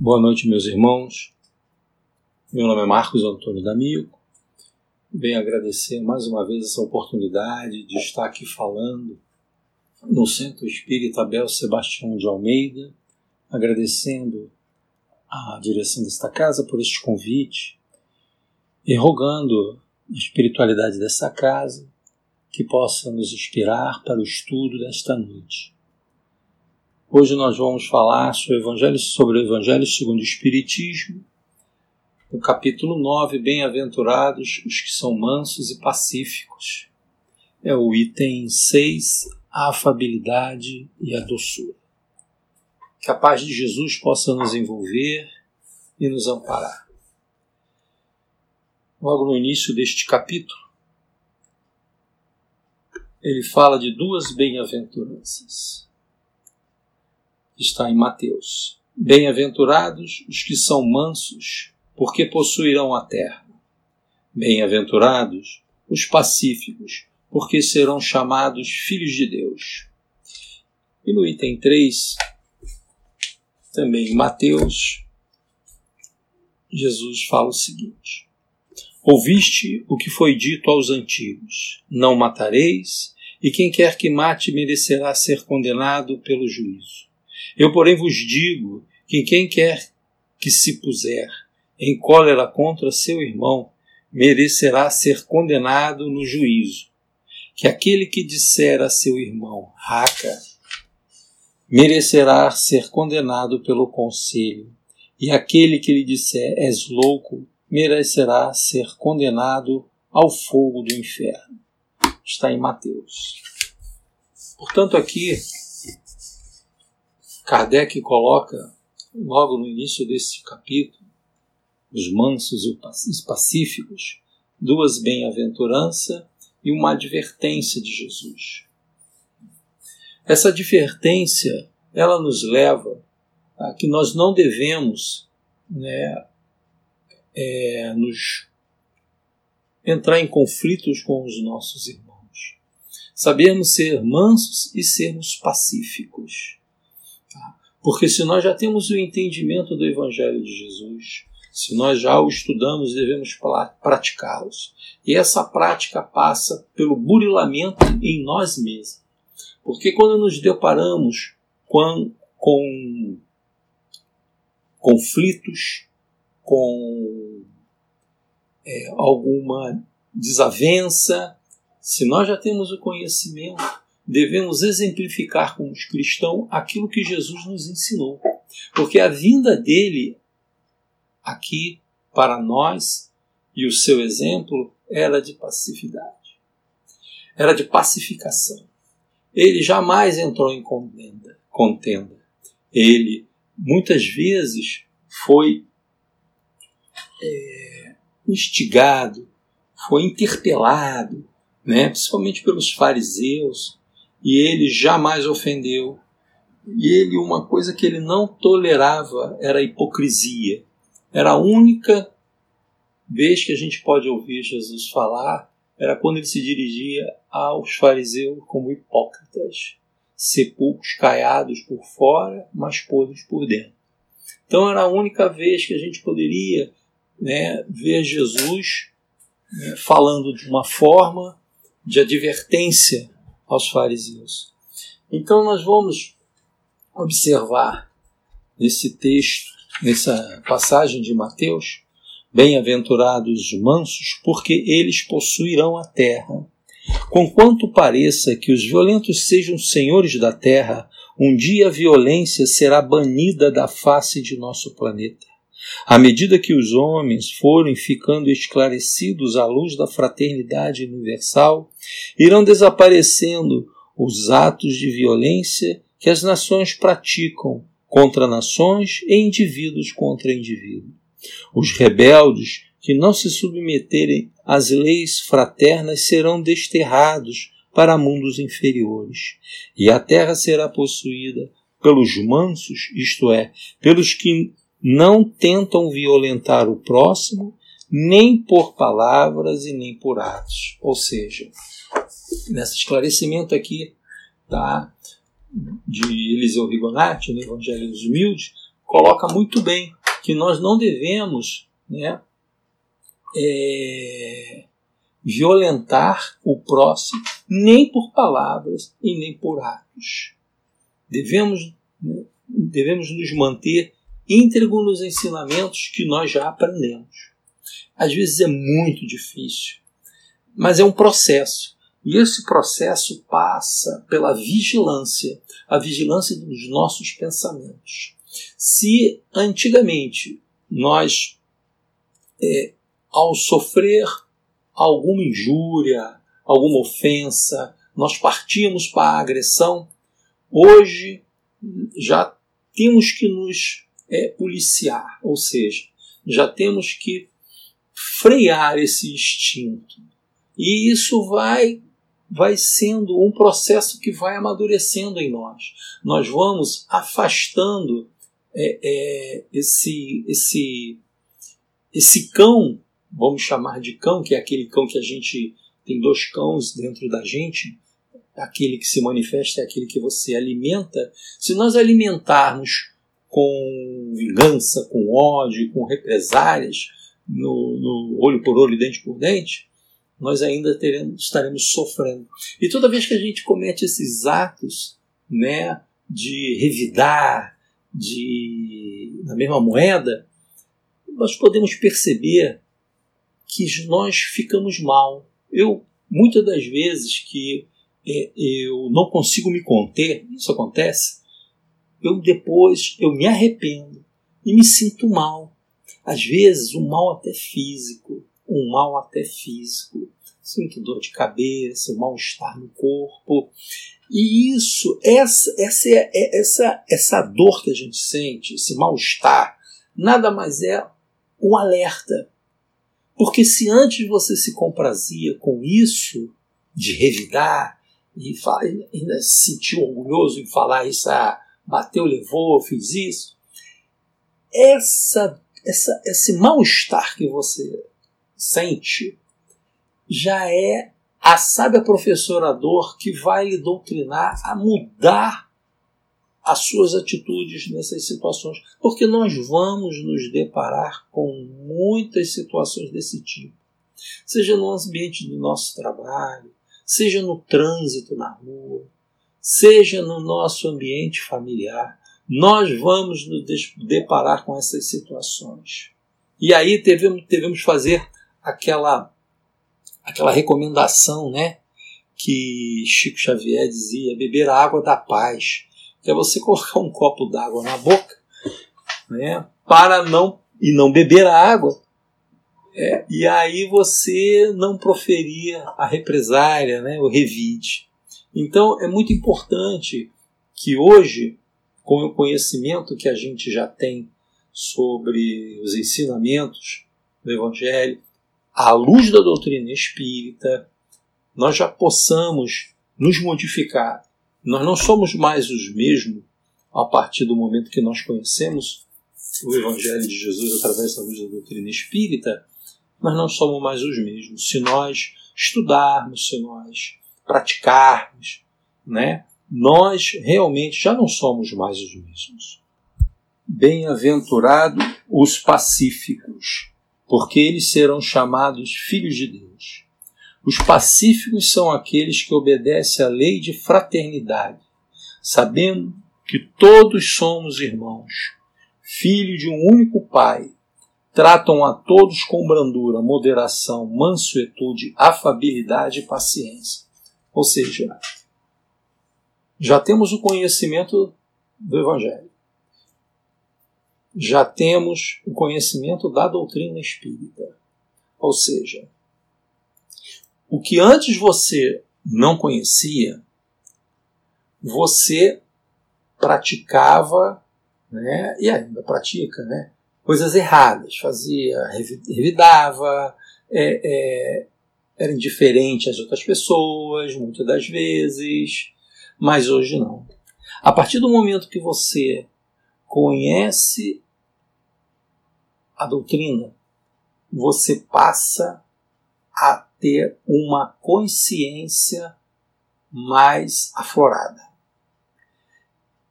Boa noite, meus irmãos. Meu nome é Marcos Antônio D'Amico. Venho agradecer mais uma vez essa oportunidade de estar aqui falando no Centro Espírita Abel Sebastião de Almeida, agradecendo a direção desta casa por este convite e rogando a espiritualidade dessa casa que possa nos inspirar para o estudo desta noite. Hoje nós vamos falar sobre o Evangelho, sobre o Evangelho segundo o Espiritismo, no capítulo 9, Bem-aventurados os que são mansos e pacíficos. É o item 6, a afabilidade e a doçura. Que a paz de Jesus possa nos envolver e nos amparar. Logo no início deste capítulo, ele fala de duas bem-aventuranças. Está em Mateus. Bem-aventurados os que são mansos, porque possuirão a terra. Bem-aventurados os pacíficos, porque serão chamados filhos de Deus. E no item 3, também em Mateus, Jesus fala o seguinte: Ouviste o que foi dito aos antigos: Não matareis, e quem quer que mate merecerá ser condenado pelo juízo. Eu, porém, vos digo que quem quer que se puser em cólera contra seu irmão merecerá ser condenado no juízo. Que aquele que disser a seu irmão, raca, merecerá ser condenado pelo conselho, e aquele que lhe disser, és louco, merecerá ser condenado ao fogo do inferno. Está em Mateus. Portanto, aqui, Kardec coloca, logo no início desse capítulo, os mansos e os pacíficos, duas bem-aventuranças e uma advertência de Jesus. Essa advertência, ela nos leva a que nós não devemos né, é, nos entrar em conflitos com os nossos irmãos. Sabemos ser mansos e sermos pacíficos. Porque se nós já temos o entendimento do Evangelho de Jesus, se nós já o estudamos, devemos praticá-los. E essa prática passa pelo burilamento em nós mesmos. Porque quando nos deparamos com, com conflitos, com é, alguma desavença, se nós já temos o conhecimento, devemos exemplificar como os cristãos aquilo que Jesus nos ensinou. Porque a vinda dele aqui para nós e o seu exemplo era de passividade, era de pacificação. Ele jamais entrou em contenda. contenda. Ele muitas vezes foi é, instigado, foi interpelado, né, principalmente pelos fariseus, e ele jamais ofendeu. E ele, uma coisa que ele não tolerava era a hipocrisia. Era a única vez que a gente pode ouvir Jesus falar, era quando ele se dirigia aos fariseus como hipócritas, sepulcros caiados por fora, mas podres por dentro. Então era a única vez que a gente poderia né, ver Jesus né, falando de uma forma de advertência aos fariseus. Então nós vamos observar nesse texto, nessa passagem de Mateus, bem-aventurados os mansos, porque eles possuirão a terra. Conquanto pareça que os violentos sejam senhores da terra, um dia a violência será banida da face de nosso planeta. À medida que os homens forem ficando esclarecidos à luz da fraternidade universal, irão desaparecendo os atos de violência que as nações praticam contra nações e indivíduos contra indivíduos. Os rebeldes que não se submeterem às leis fraternas serão desterrados para mundos inferiores, e a terra será possuída pelos mansos, isto é, pelos que não tentam violentar o próximo, nem por palavras e nem por atos. Ou seja, nesse esclarecimento aqui tá, de Eliseu Rigonati, no Evangelho dos Humildes, coloca muito bem que nós não devemos né, é, violentar o próximo nem por palavras e nem por atos. Devemos, né, devemos nos manter íntegros nos ensinamentos que nós já aprendemos. Às vezes é muito difícil, mas é um processo. E esse processo passa pela vigilância, a vigilância dos nossos pensamentos. Se antigamente nós, é, ao sofrer alguma injúria, alguma ofensa, nós partíamos para a agressão, hoje já temos que nos é, policiar, ou seja, já temos que frear esse instinto. E isso vai vai sendo um processo que vai amadurecendo em nós. Nós vamos afastando é, é, esse, esse, esse cão, vamos chamar de cão, que é aquele cão que a gente tem dois cães dentro da gente, aquele que se manifesta é aquele que você alimenta. Se nós alimentarmos com vingança, com ódio, com represálias, no, no olho por olho, dente por dente, nós ainda teremos, estaremos sofrendo. E toda vez que a gente comete esses atos né, de revidar, de na mesma moeda, nós podemos perceber que nós ficamos mal. Eu, muitas das vezes que é, eu não consigo me conter, isso acontece, eu depois eu me arrependo e me sinto mal. Às vezes um mal até físico, um mal até físico. Sinto dor de cabeça, um mal-estar no corpo. E isso, essa, essa, é, essa, essa dor que a gente sente, esse mal-estar, nada mais é um alerta. Porque se antes você se comprazia com isso, de revidar, e ainda se sentiu orgulhoso em falar isso, ah, bateu, levou, fiz isso, essa, essa, esse mal-estar que você sente já é a sábia professora dor que vai lhe doutrinar a mudar as suas atitudes nessas situações, porque nós vamos nos deparar com muitas situações desse tipo, seja no ambiente do nosso trabalho, seja no trânsito na rua, seja no nosso ambiente familiar, nós vamos nos deparar com essas situações. E aí devemos, devemos fazer aquela, aquela recomendação, né? Que Chico Xavier dizia: beber a água da paz. Que é você colocar um copo d'água na boca, né? Para não e não beber a água. É, e aí você não proferia a represária, né, o revide. Então é muito importante que hoje, com o conhecimento que a gente já tem sobre os ensinamentos do Evangelho, à luz da doutrina espírita, nós já possamos nos modificar. Nós não somos mais os mesmos a partir do momento que nós conhecemos o Evangelho de Jesus através da luz da doutrina espírita, nós não somos mais os mesmos. Se nós estudarmos, se nós praticarmos, né, nós realmente já não somos mais os mesmos. Bem-aventurados os pacíficos, porque eles serão chamados filhos de Deus. Os pacíficos são aqueles que obedecem à lei de fraternidade, sabendo que todos somos irmãos, filhos de um único Pai. Tratam a todos com brandura, moderação, mansuetude, afabilidade e paciência. Ou seja, já temos o conhecimento do Evangelho já temos o conhecimento da doutrina espírita. Ou seja, o que antes você não conhecia, você praticava, né, e ainda pratica, né, coisas erradas, fazia, revidava, é, é, era indiferente às outras pessoas, muitas das vezes, mas hoje não. A partir do momento que você conhece a doutrina, você passa a ter uma consciência mais aflorada.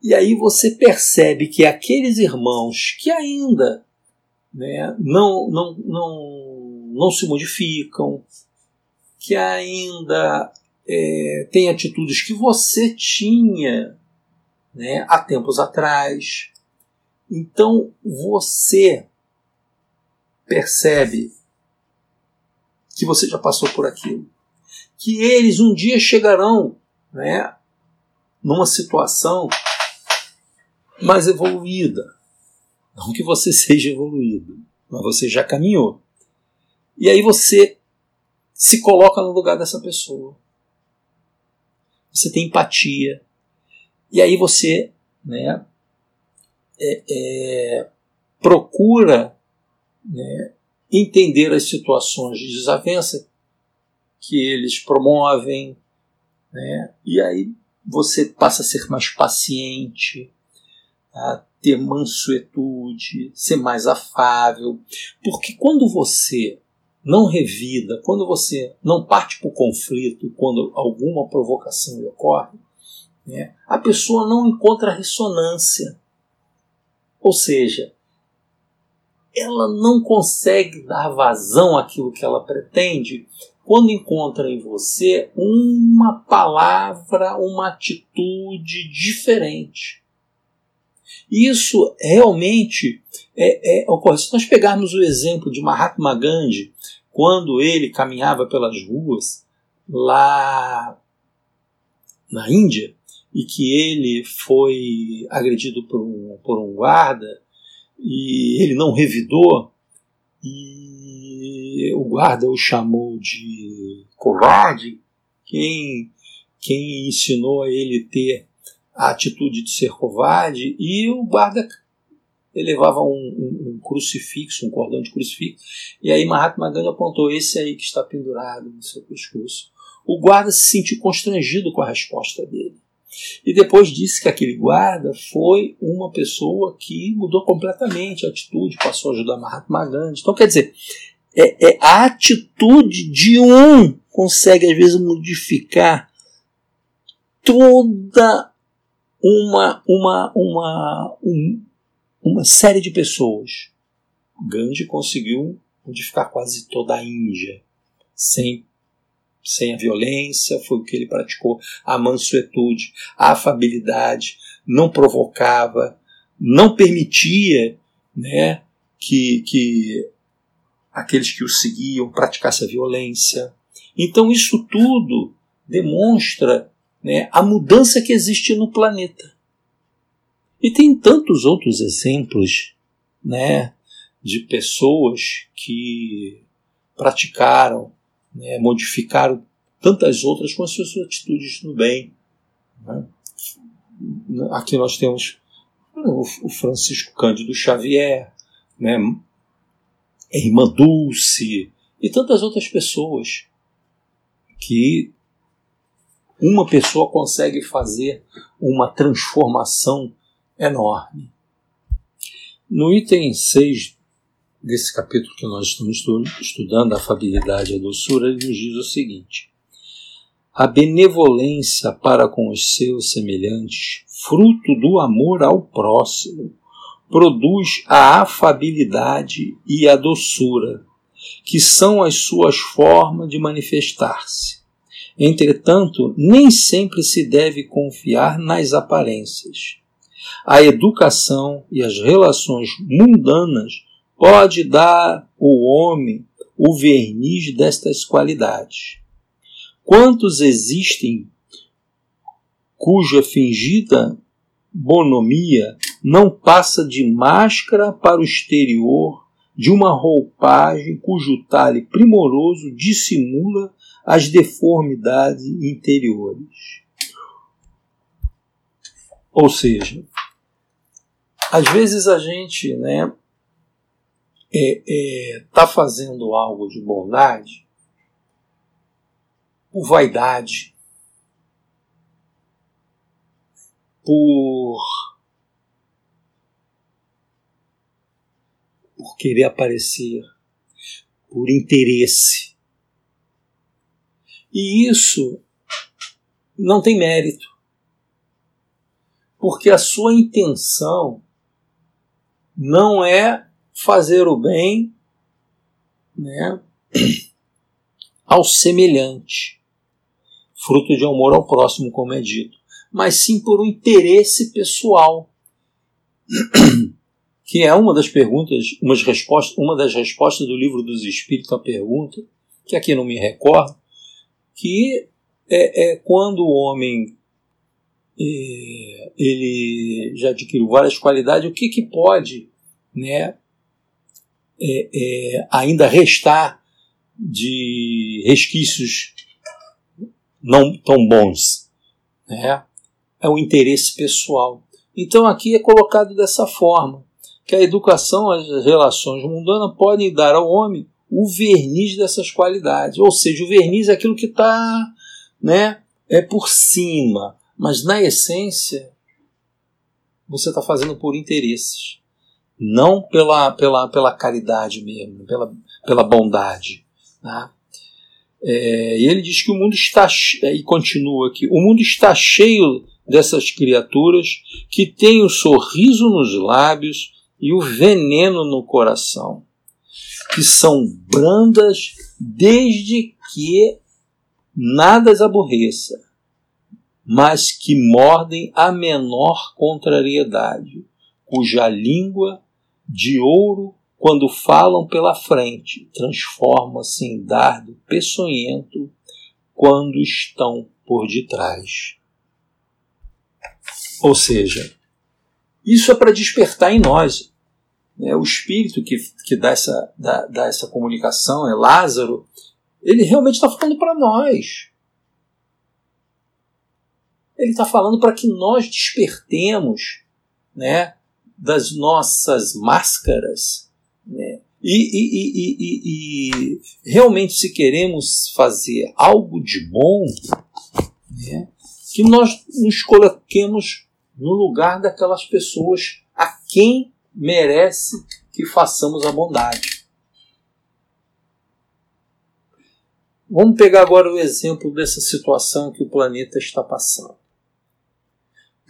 E aí você percebe que aqueles irmãos que ainda né, não, não, não, não se modificam, que ainda é, têm atitudes que você tinha né, há tempos atrás. Então você percebe que você já passou por aquilo. Que eles um dia chegarão né, numa situação mais evoluída. Não que você seja evoluído, mas você já caminhou. E aí você se coloca no lugar dessa pessoa. Você tem empatia. E aí você né, é, é, procura né, entender as situações de desavença que eles promovem, né, e aí você passa a ser mais paciente, a ter mansuetude, ser mais afável, porque quando você não revida, quando você não parte para o conflito, quando alguma provocação ocorre, né, a pessoa não encontra ressonância. Ou seja, ela não consegue dar vazão àquilo que ela pretende quando encontra em você uma palavra, uma atitude diferente. Isso realmente é, é, ocorre. Se nós pegarmos o exemplo de Mahatma Gandhi, quando ele caminhava pelas ruas lá na Índia, e que ele foi agredido por um, por um guarda, e ele não revidou, e o guarda o chamou de covarde, quem, quem ensinou a ele ter a atitude de ser covarde, e o guarda levava um, um, um, crucifixo, um cordão de crucifixo, e aí Mahatma Gandhi apontou esse aí que está pendurado no seu pescoço. O guarda se sentiu constrangido com a resposta dele. E depois disse que aquele guarda foi uma pessoa que mudou completamente a atitude, passou a ajudar Mahatma Gandhi. Então, quer dizer, é, é a atitude de um consegue, às vezes, modificar toda uma, uma, uma, um, uma série de pessoas. Gandhi conseguiu modificar quase toda a Índia, sem sem a violência, foi o que ele praticou, a mansuetude, a afabilidade, não provocava, não permitia né, que, que aqueles que o seguiam praticassem a violência. Então isso tudo demonstra né, a mudança que existe no planeta. E tem tantos outros exemplos né, de pessoas que praticaram né, modificaram tantas outras com as suas atitudes no bem. Né? Aqui nós temos o Francisco Cândido Xavier, né, a irmã Dulce e tantas outras pessoas que uma pessoa consegue fazer uma transformação enorme. No item 6 desse capítulo que nós estamos estudando, a afabilidade e a doçura, ele nos diz o seguinte: A benevolência para com os seus semelhantes, fruto do amor ao próximo, produz a afabilidade e a doçura, que são as suas formas de manifestar-se. Entretanto, nem sempre se deve confiar nas aparências. A educação e as relações mundanas pode dar ao homem o verniz destas qualidades. Quantos existem cuja fingida bonomia não passa de máscara para o exterior de uma roupagem cujo talhe primoroso dissimula as deformidades interiores. Ou seja, às vezes a gente, né, está é, é, tá fazendo algo de bondade por vaidade, por, por querer aparecer, por interesse. E isso não tem mérito. porque a sua intenção não é fazer o bem né, ao semelhante, fruto de amor ao próximo, como é dito, mas sim por um interesse pessoal, que é uma das perguntas, umas respostas, uma das respostas do livro dos Espíritos à pergunta, que aqui não me recordo, que é, é quando o homem ele já adquiriu várias qualidades, o que, que pode né, é, é, ainda restar de resquícios não tão bons. Né? É o interesse pessoal. Então aqui é colocado dessa forma, que a educação, as relações mundanas podem dar ao homem o verniz dessas qualidades. Ou seja, o verniz é aquilo que está né, é por cima, mas na essência você está fazendo por interesses não pela, pela, pela caridade mesmo, pela, pela bondade. Né? É, e ele diz que o mundo está, e continua aqui, o mundo está cheio dessas criaturas que têm o sorriso nos lábios e o veneno no coração, que são brandas desde que nada as aborreça, mas que mordem a menor contrariedade, cuja língua de ouro, quando falam pela frente, transforma-se em dardo peçonhento quando estão por detrás. Ou seja, isso é para despertar em nós. É o espírito que, que dá, essa, dá, dá essa comunicação, é Lázaro, ele realmente está falando para nós. Ele está falando para que nós despertemos né, das nossas máscaras. Né? E, e, e, e, realmente, se queremos fazer algo de bom, né, que nós nos coloquemos no lugar daquelas pessoas a quem merece que façamos a bondade. Vamos pegar agora o exemplo dessa situação que o planeta está passando.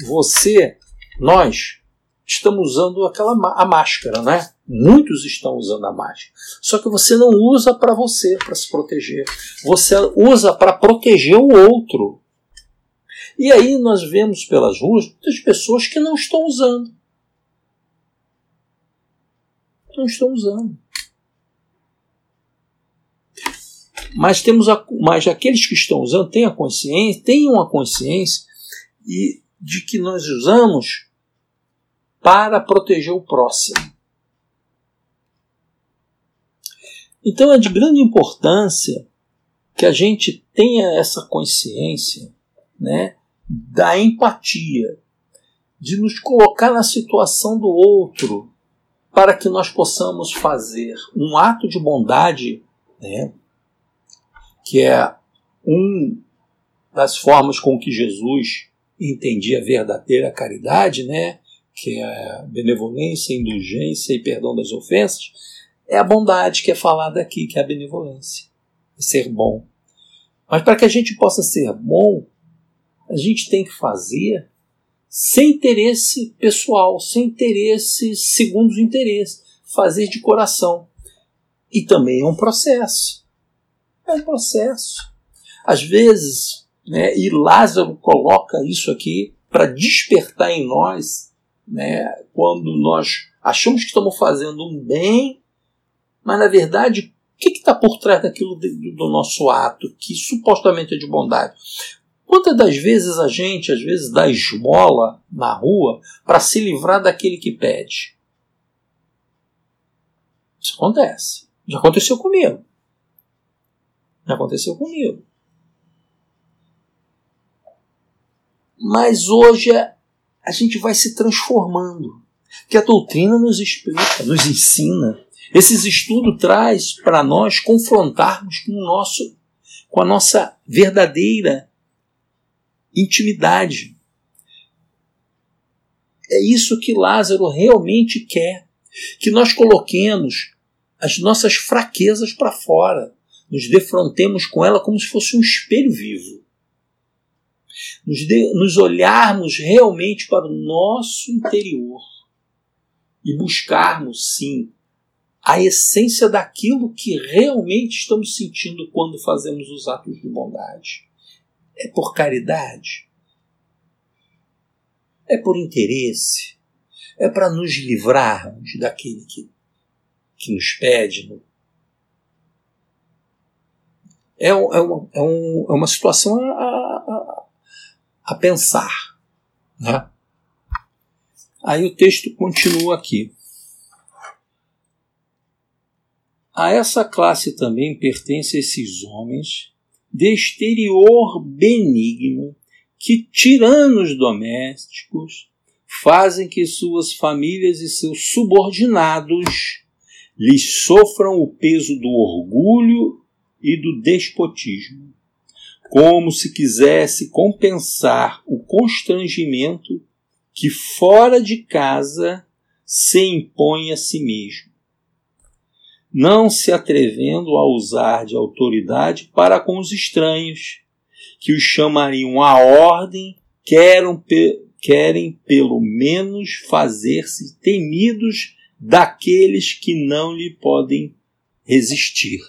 Você, nós, estamos usando aquela a máscara, né? Muitos estão usando a máscara. Só que você não usa para você, para se proteger. Você usa para proteger o outro. E aí nós vemos pelas ruas muitas pessoas que não estão usando. Não estão usando. Mas temos a, mas aqueles que estão usando têm a consciência, tenham a consciência e de que nós usamos para proteger o próximo. Então é de grande importância que a gente tenha essa consciência né, da empatia, de nos colocar na situação do outro, para que nós possamos fazer um ato de bondade, né, que é um das formas com que Jesus entendia a verdadeira caridade, né, que é a benevolência, indulgência e perdão das ofensas, é a bondade que é falada aqui, que é a benevolência, é ser bom. Mas para que a gente possa ser bom, a gente tem que fazer sem interesse pessoal, sem interesse segundo os interesses, fazer de coração. E também é um processo. É um processo. Às vezes, né, e Lázaro coloca isso aqui para despertar em nós né, quando nós achamos que estamos fazendo um bem, mas na verdade, o que está por trás daquilo do, nosso ato, que supostamente é de bondade? Quantas das vezes a gente, às vezes, dá esmola na rua para se livrar daquele que pede? Isso acontece. Já aconteceu comigo. Já aconteceu comigo. Mas hoje é a gente vai se transformando. Que a doutrina nos explica, nos ensina. Esses estudos traz para nós confrontarmos com o nosso com a nossa verdadeira intimidade. É isso que Lázaro realmente quer, que nós coloquemos as nossas fraquezas para fora, nos defrontemos com ela como se fosse um espelho vivo. Nos, de, nos olharmos realmente para o nosso interior e buscarmos, sim, a essência daquilo que realmente estamos sentindo quando fazemos os atos de bondade. É por caridade? É por interesse? É para nos livrarmos daquele que, que nos pede? É, é, uma, é, um, é uma situação a, a, a pensar. Né? Aí o texto continua aqui. A essa classe também pertence esses homens de exterior benigno que, tiranos domésticos, fazem que suas famílias e seus subordinados lhes sofram o peso do orgulho e do despotismo, como se quisesse compensar o constrangimento que fora de casa se impõe a si mesmo, não se atrevendo a usar de autoridade para com os estranhos, que os chamariam à ordem, querem, querem pelo menos fazer-se temidos daqueles que não lhe podem resistir.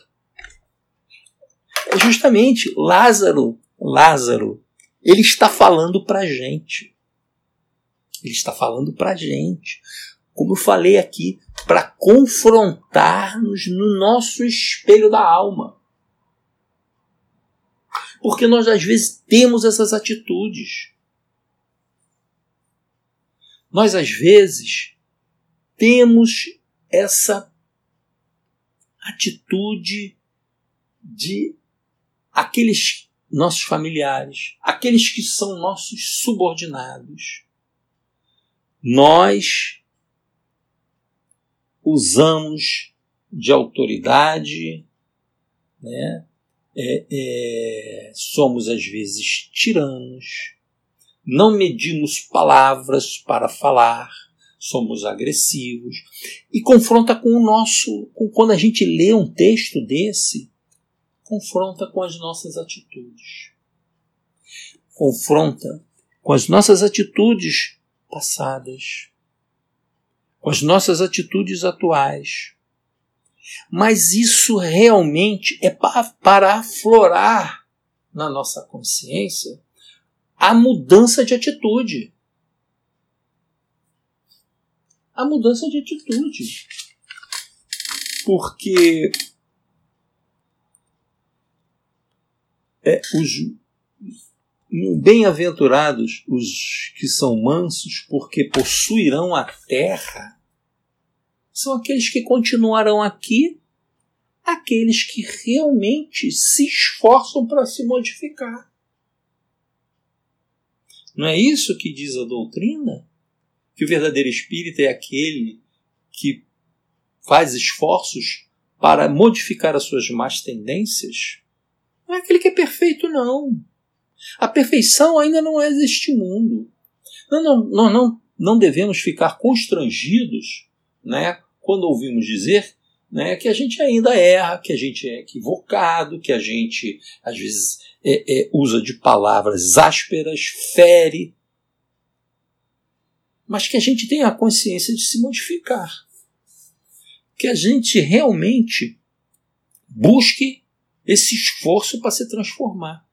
É justamente Lázaro, Lázaro, ele está falando para a gente. Ele está falando para a gente. Como eu falei aqui, para confrontar-nos no nosso espelho da alma. Porque nós às vezes temos essas atitudes. Nós às vezes temos essa atitude de aqueles nossos familiares, aqueles que são nossos subordinados. Nós usamos de autoridade, né? É, é, somos às vezes tiranos, não medimos palavras para falar, somos agressivos e confronta com o nosso, com, quando a gente lê um texto desse, confronta com as nossas atitudes. Confronta com as nossas atitudes passadas, com as nossas atitudes atuais. Mas isso realmente é para aflorar na nossa consciência a mudança de atitude. A mudança de atitude. Porque é, os bem-aventurados os que são mansos, porque possuirão a terra, são aqueles que continuarão aqui, aqueles que realmente se esforçam para se modificar. Não é isso que diz a doutrina? Que o verdadeiro espírito é aquele que faz esforços para modificar as suas más tendências? Não é aquele que é perfeito, não. A perfeição ainda não é deste mundo. Não, não, não, não devemos ficar constrangidos né, quando ouvimos dizer né, que a gente ainda erra, que a gente é equivocado, que a gente às vezes é, é, usa de palavras ásperas, fere, mas que a gente tenha a consciência de se modificar. Que a gente realmente busque esse esforço para se transformar.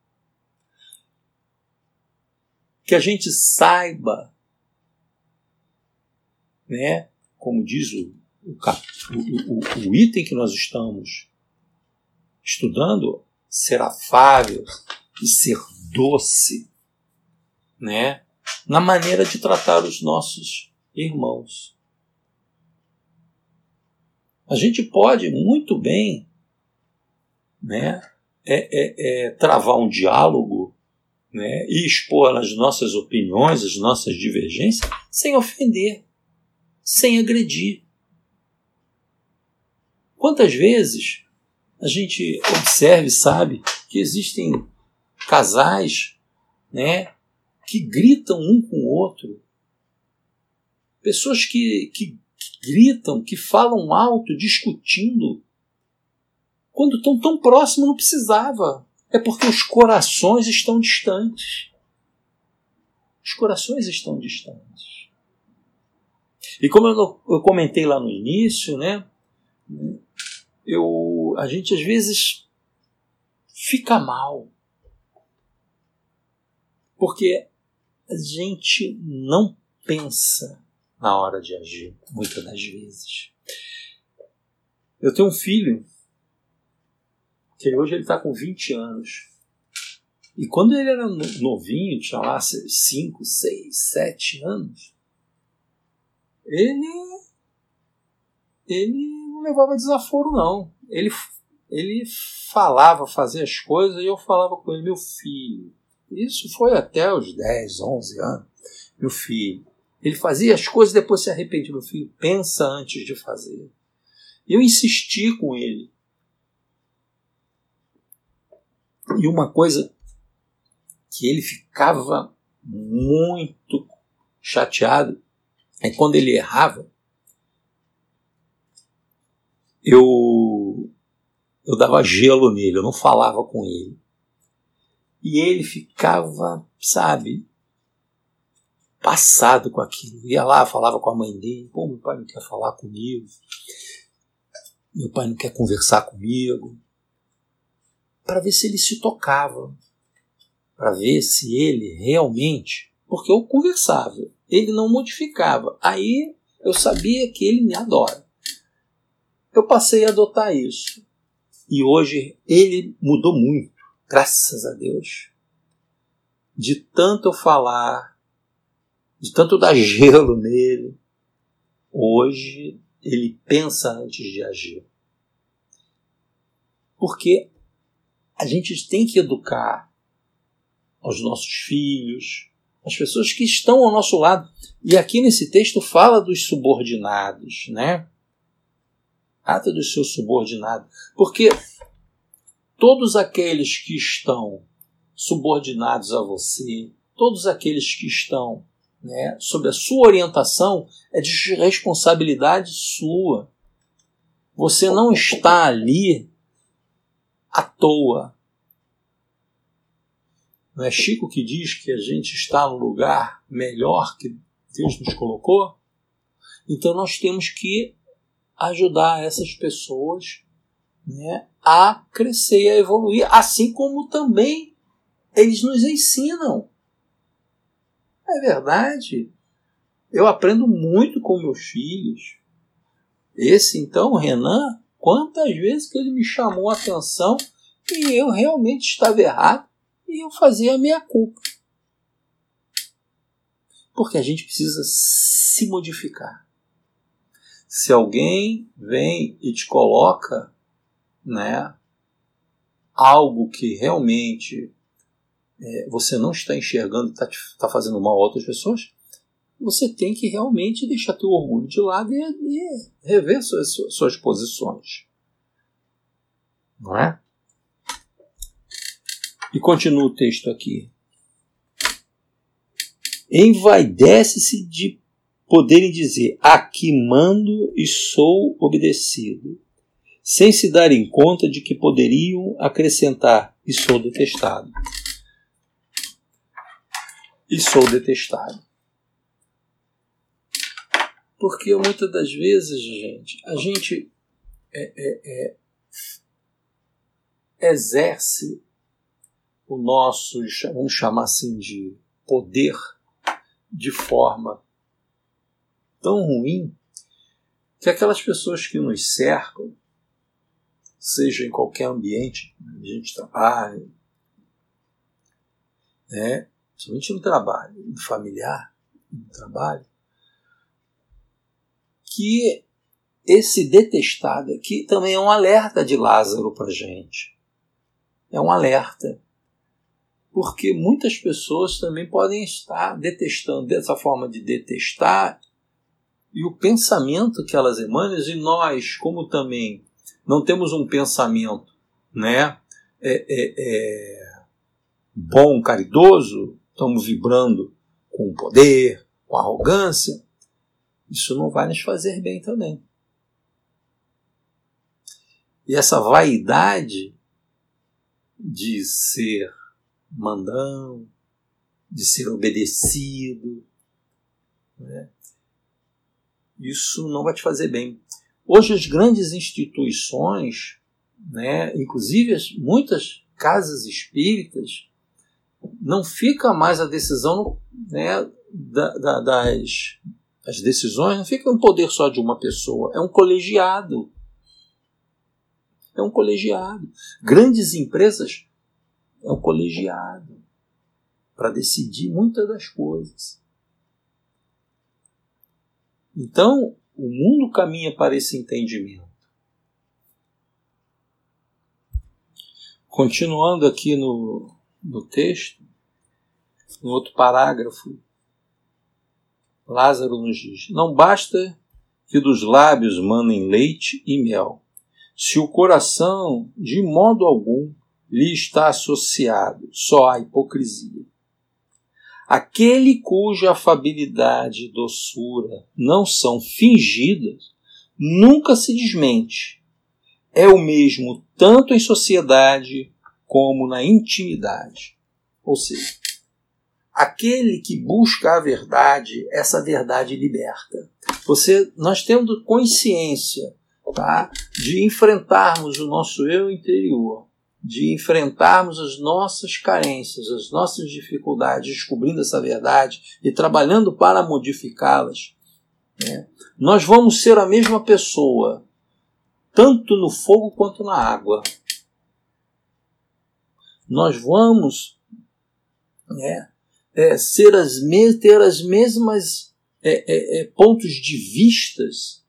Que a gente saiba, né, como diz o, o, o, o item que nós estamos estudando, ser afável e ser doce, né, na maneira de tratar os nossos irmãos. A gente pode muito bem né, é, é, é travar um diálogo né, e expor as nossas opiniões, as nossas divergências, sem ofender, sem agredir. Quantas vezes a gente observa e sabe que existem casais né, que gritam um com o outro, pessoas que, que, que gritam, que falam alto, discutindo, quando estão tão próximos, não precisava. É porque os corações estão distantes. Os corações estão distantes. E como eu, eu comentei lá no início, né? Eu, a gente às vezes fica mal. Porque a gente não pensa na hora de agir, muitas das vezes. Eu tenho um filho que hoje ele está com 20 anos. E quando ele era novinho, tinha lá 5, 6, 7 anos, ele, ele não levava desaforo, não. Ele, ele falava, fazia as coisas e eu falava com ele, meu filho. Isso foi até os 10, 11 anos. Meu filho. Ele fazia as coisas e depois se arrependia. Meu filho, pensa antes de fazer. Eu insisti com ele. E uma coisa que ele ficava muito chateado é quando ele errava, eu, eu dava gelo nele, eu não falava com ele. E ele ficava, sabe, passado com aquilo. Ia lá, falava com a mãe dele, pô, meu pai não quer falar comigo, meu pai não quer conversar comigo, para ver se ele se tocava, para ver se ele realmente, porque eu conversava, ele não modificava. Aí eu sabia que ele me adora. Eu passei a adotar isso. E hoje ele mudou muito, graças a Deus. De tanto eu falar, de tanto dar gelo nele, hoje ele pensa antes de agir. Porque a gente tem que educar aos nossos filhos, as pessoas que estão ao nosso lado. E aqui nesse texto fala dos subordinados, né? Trata dos seus subordinados. Porque todos aqueles que estão subordinados a você, todos aqueles que estão né, sob a sua orientação, é de responsabilidade sua. Você não está ali à toa. Não é Chico que diz que a gente está no lugar melhor que Deus nos colocou? Então nós temos que ajudar essas pessoas né, a crescer e a evoluir, assim como também eles nos ensinam. É verdade. Eu aprendo muito com meus filhos. Esse então, Renan, quantas vezes que ele me chamou a atenção e eu realmente estava errado e eu fazia a minha culpa. Porque a gente precisa se modificar. Se alguém vem e te coloca, né, algo que realmente é, você não está enxergando, está tá fazendo mal a outras pessoas, você tem que realmente deixar teu orgulho de lado e, e rever suas, suas posições. Não é? E continua o texto aqui. Envaidece-se de poderem dizer: Aqui mando e sou obedecido, sem se darem conta de que poderiam acrescentar: E sou detestado. E sou detestado. Porque muitas das vezes, gente, a gente é, é, é, exerce o nosso, vamos chamar assim, de poder de forma tão ruim que aquelas pessoas que nos cercam, seja em qualquer ambiente, a gente trabalha, né, somente no trabalho, no familiar, no trabalho, que esse detestado aqui também é um alerta de Lázaro para gente. É um alerta porque muitas pessoas também podem estar detestando dessa forma de detestar e o pensamento que elas emanam, e nós, como também não temos um pensamento né, é, é, é bom, caridoso, estamos vibrando com poder, com arrogância, isso não vai nos fazer bem também. E essa vaidade de ser mandão, de ser obedecido. Né? Isso não vai te fazer bem. Hoje as grandes instituições, né, inclusive as, muitas casas espíritas, não fica mais a decisão né, da, da, das as decisões, não fica no poder só de uma pessoa, é um colegiado. É um colegiado. Grandes empresas é um colegiado para decidir muitas das coisas. Então, o mundo caminha para esse entendimento. Continuando aqui no, no texto, no outro parágrafo, Lázaro nos diz: Não basta que dos lábios manem leite e mel, se o coração de modo algum lhe está associado só à hipocrisia. Aquele cuja afabilidade e doçura não são fingidas, nunca se desmente. É o mesmo tanto em sociedade como na intimidade. Ou seja, aquele que busca a verdade, essa verdade liberta. Você, nós tendo consciência tá, de enfrentarmos o nosso eu interior, de enfrentarmos as nossas carências, as nossas dificuldades, descobrindo essa verdade e trabalhando para modificá-las, né, nós vamos ser a mesma pessoa, tanto no fogo quanto na água. Nós vamos né, é, ser as ter as mesmas é, é, é, pontos de vistas,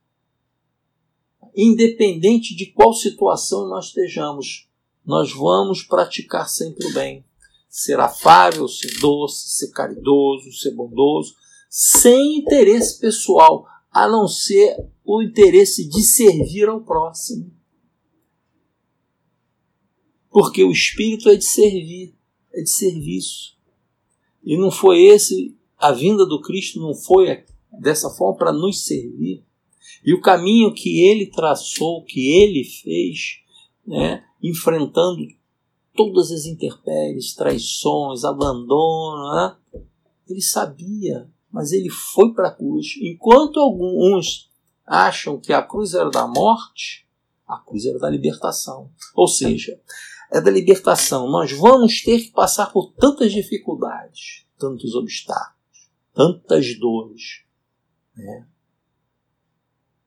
independente de qual situação nós estejamos nós vamos praticar sempre o bem. Ser afável, ser doce, ser caridoso, ser bondoso, sem interesse pessoal, a não ser o interesse de servir ao próximo. Porque o espírito é de servir, é de serviço. E não foi esse, a vinda do Cristo não foi dessa forma para nos servir. E o caminho que ele traçou, que ele fez, né, enfrentando todas as intempéries, traições, abandono. Né? Ele sabia, mas ele foi para a cruz. Enquanto alguns acham que a cruz era da morte, a cruz era da libertação. Ou seja, é da libertação. Nós vamos ter que passar por tantas dificuldades, tantos obstáculos, tantas dores. Né?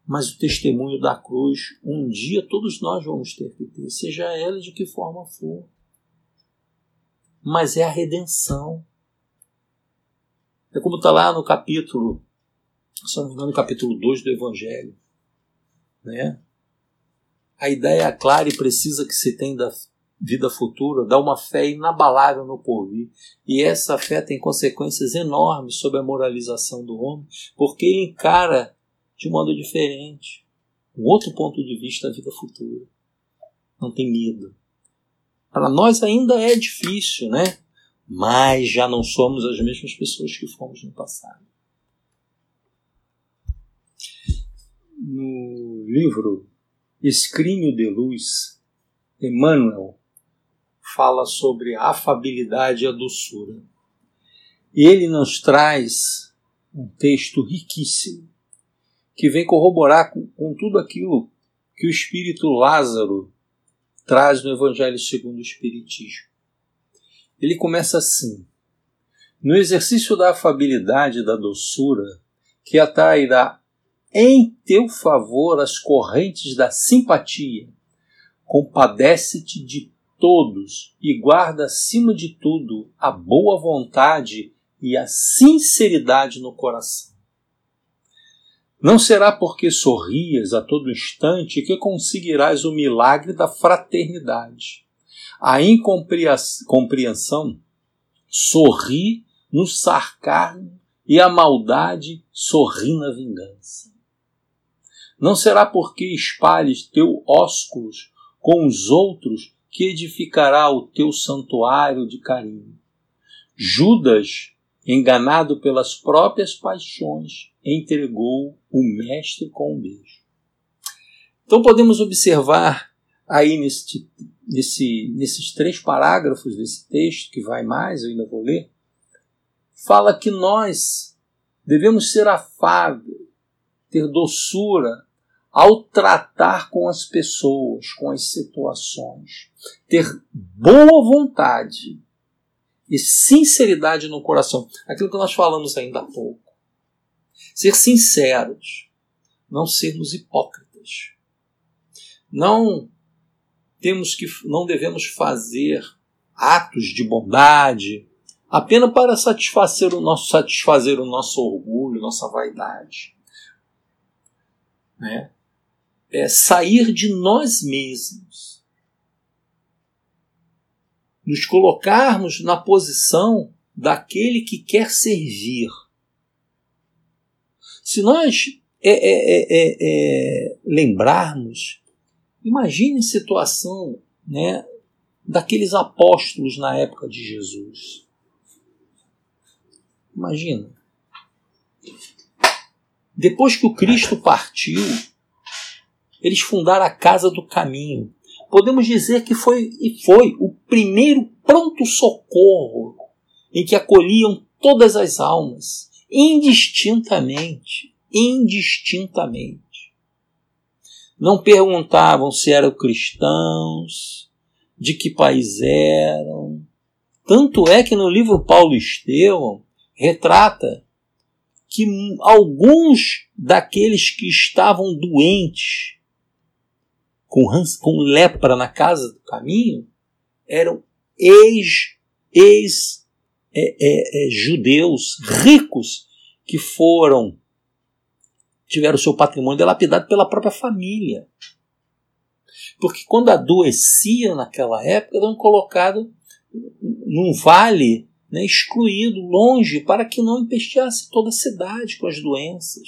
mas o testemunho da cruz, um dia todos nós vamos ter que ter, seja ela de que forma for. Mas é a redenção. É como está lá no capítulo, se não me engano, no capítulo 2 do Evangelho. Né? A ideia clara e precisa que se tem da vida futura dá uma fé inabalável no porvir. E essa fé tem consequências enormes sobre a moralização do homem, porque ele encara de modo diferente. Um outro ponto de vista da vida futura. Não tem medo. Para nós ainda é difícil, né? Mas já não somos as mesmas pessoas que fomos no passado. No livro Escrínio de Luz, Emmanuel fala sobre a afabilidade e a doçura. E ele nos traz um texto riquíssimo que vem corroborar com, com tudo aquilo que o espírito Lázaro traz no Evangelho segundo o Espiritismo. Ele começa assim: No exercício da afabilidade e da doçura, que atrairá em teu favor as correntes da simpatia, compadece-te de todos e guarda acima de tudo a boa vontade e a sinceridade no coração. Não será porque sorrias a todo instante que conseguirás o milagre da fraternidade. A incompreensão sorri no sarcasmo e a maldade sorri na vingança. Não será porque espalhes teu ósculos com os outros que edificará o teu santuário de carinho. Judas enganado pelas próprias paixões, entregou o Mestre com um beijo. Então podemos observar aí nesse, nesse, nesses três parágrafos desse texto, que vai mais, eu ainda vou ler, fala que nós devemos ser afáveis, ter doçura ao tratar com as pessoas, com as situações, ter boa vontade e sinceridade no coração. Aquilo que nós falamos ainda há pouco. Ser sinceros, não sermos hipócritas. Não temos que não devemos fazer atos de bondade apenas para satisfazer o nosso satisfazer o nosso orgulho, nossa vaidade. Né? É sair de nós mesmos nos colocarmos na posição daquele que quer servir. Se nós é, é, é, é lembrarmos, imagine a situação né, daqueles apóstolos na época de Jesus. Imagina. Depois que o Cristo partiu, eles fundaram a Casa do Caminho podemos dizer que foi e foi o primeiro pronto socorro em que acolhiam todas as almas, indistintamente, indistintamente. Não perguntavam se eram cristãos, de que país eram. Tanto é que no livro Paulo Estevão retrata que alguns daqueles que estavam doentes com, com lepra na casa do caminho eram ex, ex é, é, é, judeus ricos que foram tiveram seu patrimônio dilapidado pela própria família. Porque quando adoeciam naquela época, eram colocados num vale né, excluído, longe, para que não empesteasse toda a cidade com as doenças.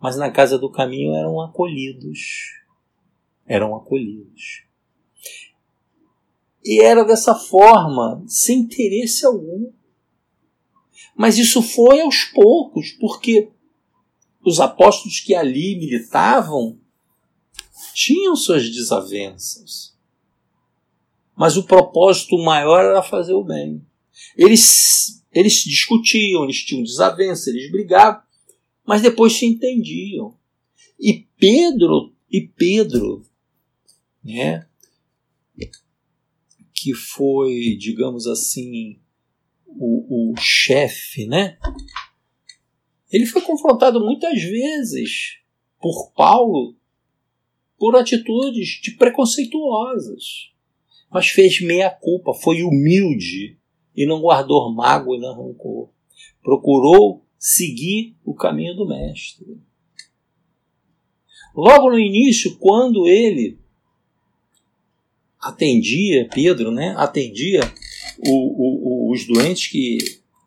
Mas na casa do caminho eram acolhidos eram acolhidos. E era dessa forma, sem interesse algum. Mas isso foi aos poucos, porque os apóstolos que ali militavam tinham suas desavenças. Mas o propósito maior era fazer o bem. Eles, eles discutiam, eles tinham desavenças, eles brigavam, mas depois se entendiam. E Pedro, e Pedro né? que foi, digamos assim, o, o chefe, né? Ele foi confrontado muitas vezes por Paulo por atitudes de preconceituosas, mas fez meia culpa, foi humilde e não guardou mágoa e não rancor. Procurou seguir o caminho do mestre. Logo no início, quando ele atendia, Pedro, né, atendia o, o, o, os doentes que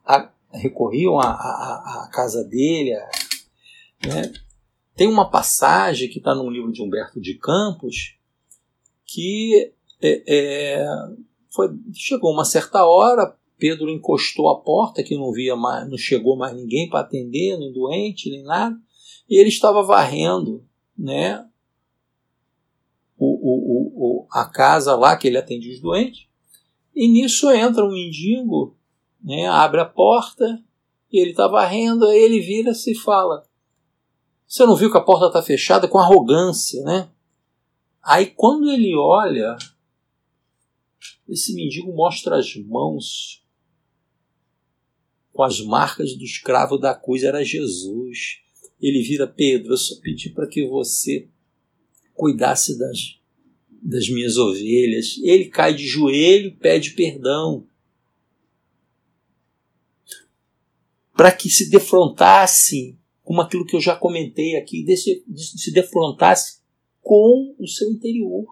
a, recorriam à, casa dele. A, né. Tem uma passagem que está no livro de Humberto de Campos que é, é, foi, chegou uma certa hora, Pedro encostou a porta que não via mais, não chegou mais ninguém para atender, nem doente, nem nada, e ele estava varrendo, né, o, o, a casa lá que ele atendia os doentes. E nisso entra um mendigo, né, abre a porta e ele está varrendo, aí ele vira-se e fala: Você não viu que a porta está fechada? Com arrogância, né? Aí quando ele olha, esse mendigo mostra as mãos com as marcas do escravo da cruz, era Jesus. Ele vira Pedro, eu só pedi para que você cuidasse das, das minhas ovelhas. Ele cai de joelho, pede perdão. Para que se defrontasse com aquilo que eu já comentei aqui, se defrontasse com o seu interior.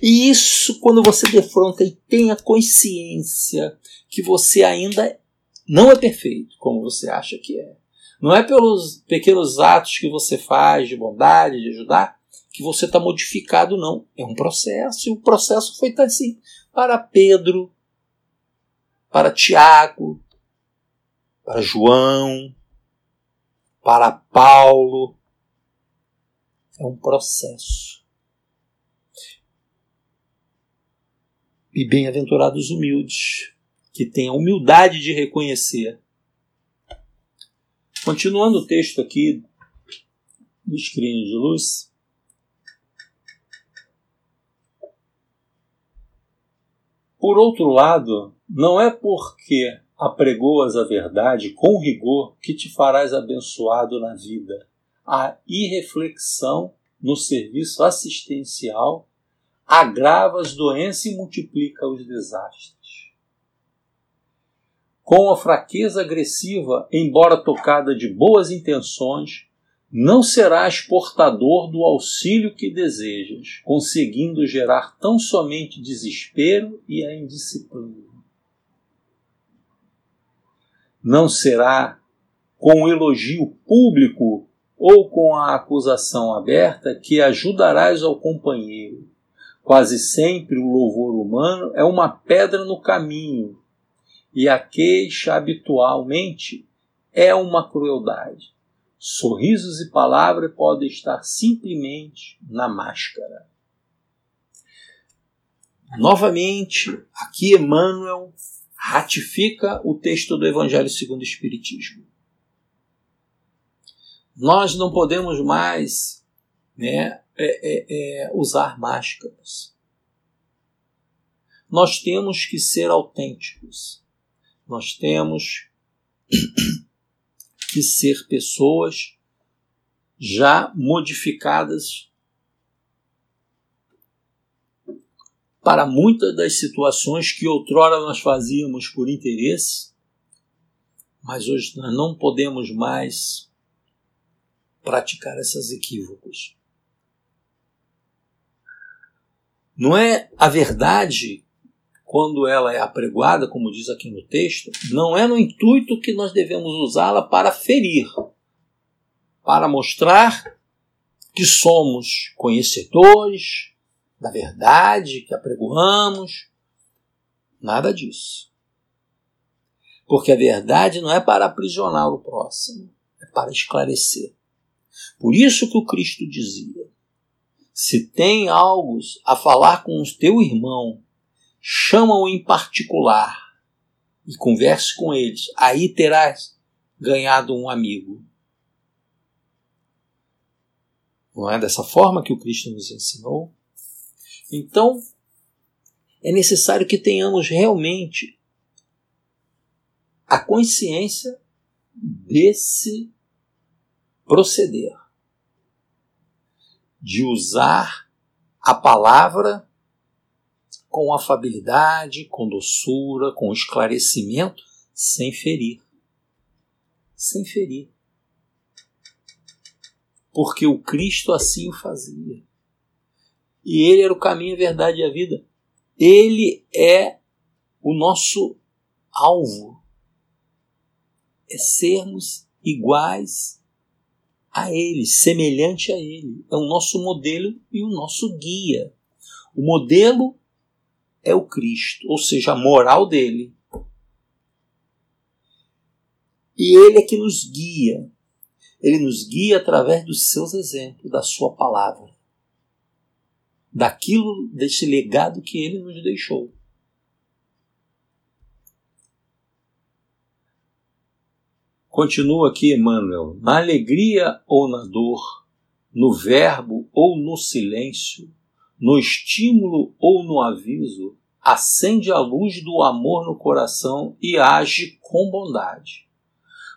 E isso, quando você defronta e tem a consciência que você ainda não é perfeito, como você acha que é. Não é pelos pequenos atos que você faz de bondade, de ajudar, que você está modificado, não. É um processo, e o processo foi assim para Pedro, para Tiago, para João, para Paulo. É um processo. E bem-aventurados humildes, que tenha humildade de reconhecer. Continuando o texto aqui do screen de luz. Por outro lado, não é porque apregoas a verdade com rigor que te farás abençoado na vida. A irreflexão no serviço assistencial agrava as doenças e multiplica os desastres. Com a fraqueza agressiva, embora tocada de boas intenções, não serás portador do auxílio que desejas, conseguindo gerar tão somente desespero e a indisciplina. Não será com o elogio público ou com a acusação aberta que ajudarás ao companheiro. Quase sempre o louvor humano é uma pedra no caminho, e a queixa habitualmente é uma crueldade. Sorrisos e palavras podem estar simplesmente na máscara. Novamente, aqui Emmanuel ratifica o texto do Evangelho segundo o Espiritismo. Nós não podemos mais né, é, é, é, usar máscaras. Nós temos que ser autênticos. Nós temos que ser pessoas já modificadas para muitas das situações que outrora nós fazíamos por interesse, mas hoje nós não podemos mais praticar esses equívocos. Não é a verdade quando ela é apregoada, como diz aqui no texto, não é no intuito que nós devemos usá-la para ferir, para mostrar que somos conhecedores da verdade que apregoamos. Nada disso. Porque a verdade não é para aprisionar o próximo, é para esclarecer. Por isso que o Cristo dizia: se tem algo a falar com o teu irmão chama-o em particular e converse com eles. Aí terás ganhado um amigo. Não é dessa forma que o Cristo nos ensinou? Então, é necessário que tenhamos realmente a consciência desse proceder de usar a palavra com afabilidade, com doçura, com esclarecimento, sem ferir. Sem ferir. Porque o Cristo assim o fazia. E ele era o caminho, a verdade e a vida. Ele é o nosso alvo. É sermos iguais a ele, semelhante a ele. É o nosso modelo e o nosso guia. O modelo é o Cristo, ou seja, a moral dele. E ele é que nos guia. Ele nos guia através dos seus exemplos, da sua palavra. Daquilo, desse legado que ele nos deixou. Continua aqui Emmanuel. Na alegria ou na dor, no verbo ou no silêncio, no estímulo ou no aviso, acende a luz do amor no coração e age com bondade.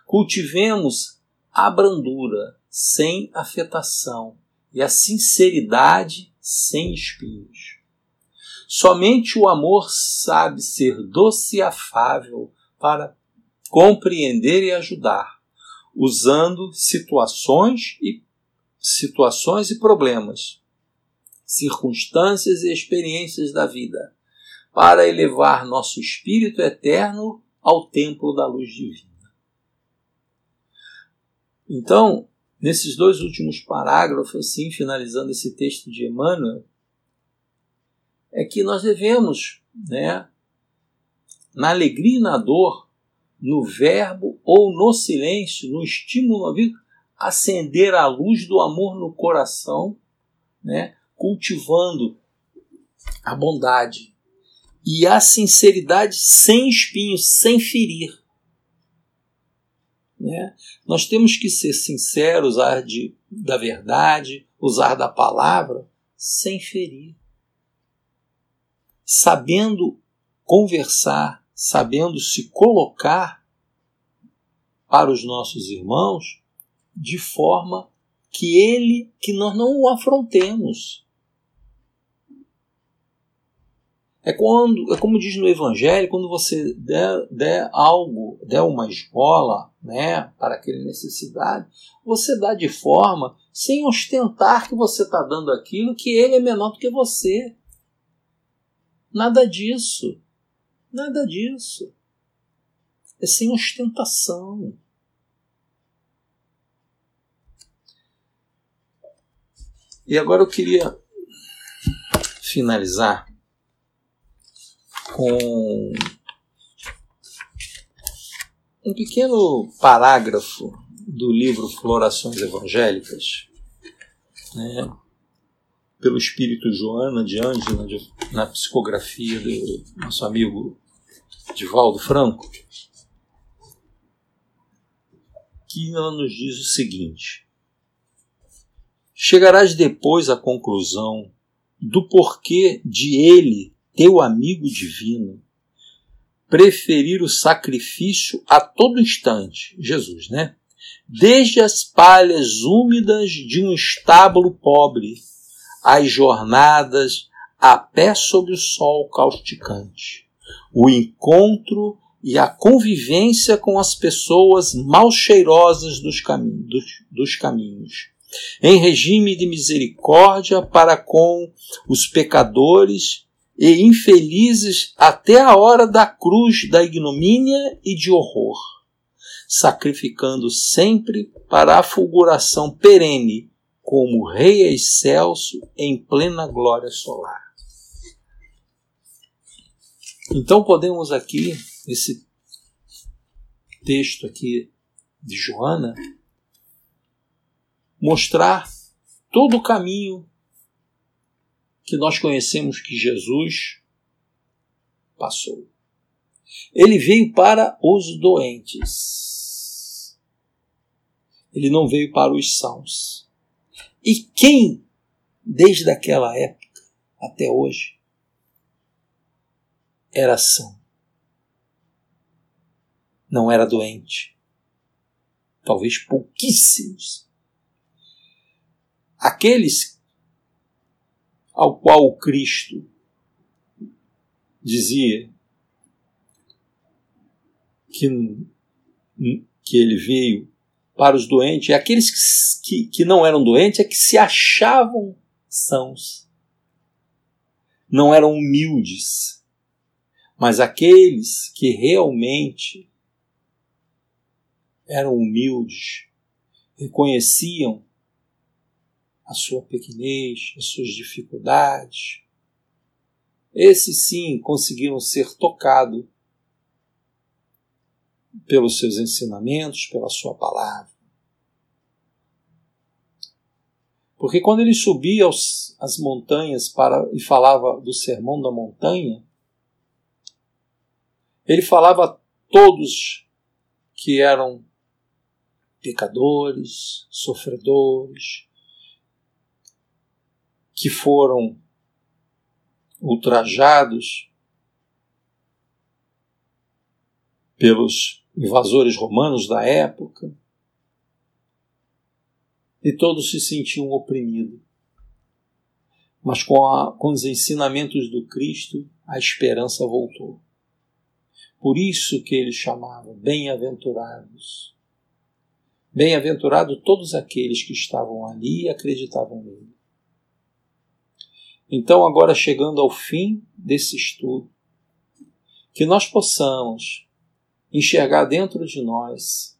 Cultivemos a brandura sem afetação e a sinceridade sem espinhos. Somente o amor sabe ser doce e afável para compreender e ajudar, usando situações e situações e problemas circunstâncias e experiências da vida, para elevar nosso espírito eterno ao templo da luz divina. Então, nesses dois últimos parágrafos, assim, finalizando esse texto de Emmanuel, é que nós devemos, né, na alegria e na dor, no verbo ou no silêncio, no estímulo à vida, acender a luz do amor no coração, né, cultivando a bondade e a sinceridade sem espinho, sem ferir. Né? Nós temos que ser sinceros, usar de, da verdade, usar da palavra sem ferir. Sabendo conversar, sabendo se colocar para os nossos irmãos de forma que ele, que nós não o afrontemos. É, quando, é como diz no Evangelho, quando você der, der algo, der uma esmola né, para aquele necessidade, você dá de forma sem ostentar que você está dando aquilo, que ele é menor do que você. Nada disso. Nada disso. É sem ostentação. E agora eu queria finalizar com um pequeno parágrafo do livro Florações Evangélicas, né, pelo espírito Joana de Ângela, na psicografia do nosso amigo Divaldo Franco, que ela nos diz o seguinte: Chegarás depois à conclusão do porquê de ele teu amigo divino, preferir o sacrifício a todo instante, Jesus, né? Desde as palhas úmidas de um estábulo pobre, às jornadas a pé sob o sol causticante, o encontro e a convivência com as pessoas mal cheirosas dos, dos, dos caminhos, em regime de misericórdia para com os pecadores e infelizes até a hora da cruz da ignomínia e de horror, sacrificando sempre para a fulguração perene como Rei excelso em plena glória solar. Então podemos aqui, nesse texto aqui de Joana, mostrar todo o caminho que nós conhecemos que Jesus passou. Ele veio para os doentes. Ele não veio para os sãos. E quem, desde aquela época até hoje, era são? Não era doente. Talvez pouquíssimos. Aqueles ao qual o Cristo dizia que, que ele veio para os doentes, e aqueles que, que, que não eram doentes é que se achavam sãos. Não eram humildes, mas aqueles que realmente eram humildes, reconheciam a sua pequenez, as suas dificuldades. Esses sim conseguiram ser tocados pelos seus ensinamentos, pela sua palavra. Porque quando ele subia aos, as montanhas para, e falava do sermão da montanha, ele falava a todos que eram pecadores, sofredores, que foram ultrajados pelos invasores romanos da época, e todos se sentiam oprimidos. Mas com, a, com os ensinamentos do Cristo, a esperança voltou. Por isso que ele chamava bem-aventurados. Bem-aventurados todos aqueles que estavam ali e acreditavam nele. Então, agora chegando ao fim desse estudo, que nós possamos enxergar dentro de nós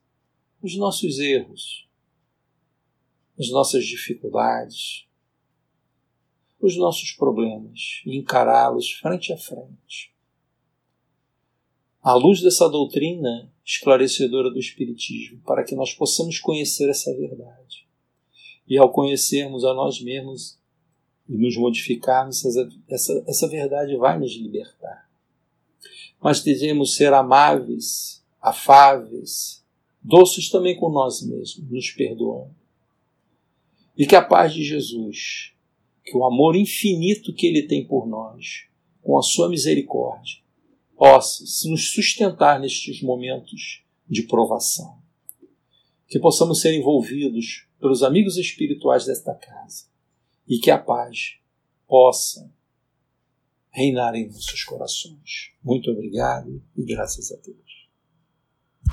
os nossos erros, as nossas dificuldades, os nossos problemas e encará-los frente a frente. À luz dessa doutrina esclarecedora do Espiritismo, para que nós possamos conhecer essa verdade. E ao conhecermos a nós mesmos, e nos modificarmos, essa, essa, verdade vai nos libertar. mas devemos ser amáveis, afáveis, doces também com nós mesmos, nos perdoando. E que a paz de Jesus, que o amor infinito que Ele tem por nós, com a sua misericórdia, possa nos sustentar nestes momentos de provação. Que possamos ser envolvidos pelos amigos espirituais desta casa e que a paz possa reinar em nossos corações. Muito obrigado e graças a Deus.